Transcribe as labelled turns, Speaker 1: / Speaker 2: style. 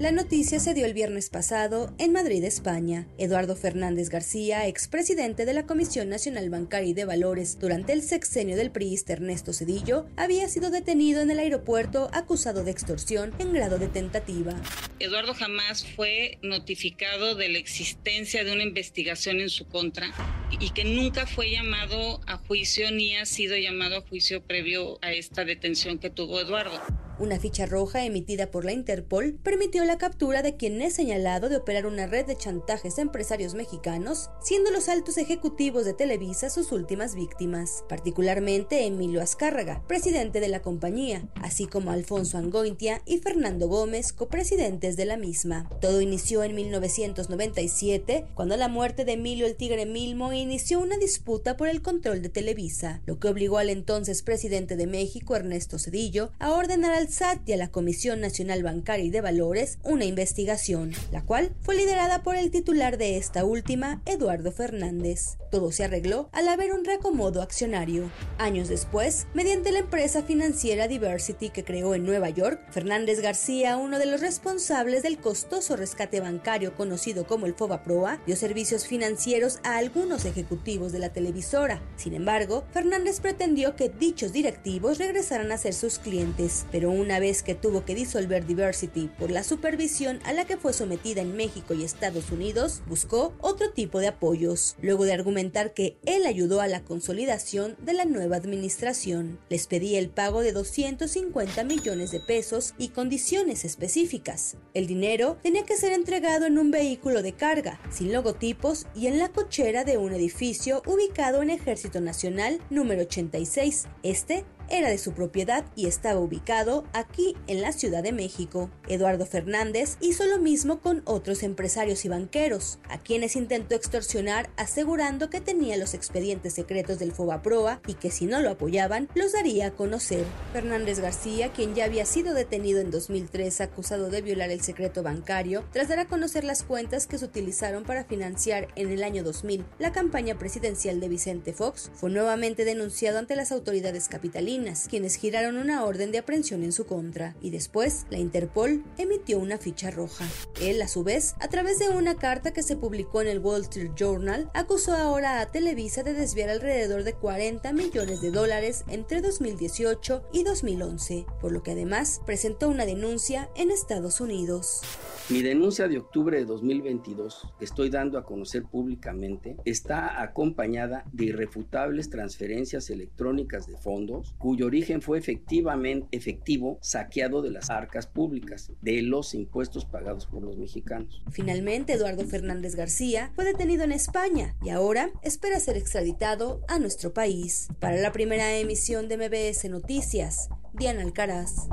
Speaker 1: La noticia se dio el viernes pasado en Madrid, España. Eduardo Fernández García, expresidente de la Comisión Nacional Bancaria y de Valores durante el sexenio del priista Ernesto Cedillo, había sido detenido en el aeropuerto acusado de extorsión en grado de tentativa.
Speaker 2: Eduardo jamás fue notificado de la existencia de una investigación en su contra y que nunca fue llamado a juicio ni ha sido llamado a juicio previo a esta detención que tuvo Eduardo.
Speaker 1: Una ficha roja emitida por la Interpol permitió la captura de quien es señalado de operar una red de chantajes a empresarios mexicanos, siendo los altos ejecutivos de Televisa sus últimas víctimas, particularmente Emilio Azcárraga, presidente de la compañía, así como Alfonso Angointia y Fernando Gómez, copresidentes de la misma. Todo inició en 1997, cuando la muerte de Emilio el Tigre Milmo inició una disputa por el control de Televisa, lo que obligó al entonces presidente de México, Ernesto Cedillo, a ordenar al SAT y a la Comisión Nacional Bancaria y de Valores una investigación, la cual fue liderada por el titular de esta última, Eduardo Fernández. Todo se arregló al haber un reacomodo accionario. Años después, mediante la empresa financiera Diversity que creó en Nueva York, Fernández García, uno de los responsables del costoso rescate bancario conocido como el FOBA-PROA, dio servicios financieros a algunos ejecutivos de la televisora. Sin embargo, Fernández pretendió que dichos directivos regresaran a ser sus clientes, pero una vez que tuvo que disolver Diversity por la supervisión a la que fue sometida en México y Estados Unidos, buscó otro tipo de apoyos, luego de argumentar que él ayudó a la consolidación de la nueva administración. Les pedía el pago de 250 millones de pesos y condiciones específicas. El dinero tenía que ser entregado en un vehículo de carga, sin logotipos y en la cochera de un edificio ubicado en Ejército Nacional número 86. Este era de su propiedad y estaba ubicado aquí en la Ciudad de México. Eduardo Fernández hizo lo mismo con otros empresarios y banqueros, a quienes intentó extorsionar asegurando que tenía los expedientes secretos del Fobaproa y que si no lo apoyaban, los daría a conocer. Fernández García, quien ya había sido detenido en 2003 acusado de violar el secreto bancario, tras dar a conocer las cuentas que se utilizaron para financiar en el año 2000 la campaña presidencial de Vicente Fox, fue nuevamente denunciado ante las autoridades quienes giraron una orden de aprehensión en su contra, y después la Interpol emitió una ficha roja. Él, a su vez, a través de una carta que se publicó en el Wall Street Journal, acusó ahora a Televisa de desviar alrededor de 40 millones de dólares entre 2018 y 2011, por lo que además presentó una denuncia en Estados Unidos.
Speaker 3: Mi denuncia de octubre de 2022, que estoy dando a conocer públicamente, está acompañada de irrefutables transferencias electrónicas de fondos cuyo origen fue efectivamente efectivo saqueado de las arcas públicas, de los impuestos pagados por los mexicanos.
Speaker 1: Finalmente, Eduardo Fernández García fue detenido en España y ahora espera ser extraditado a nuestro país. Para la primera emisión de MBS Noticias, Diana Alcaraz.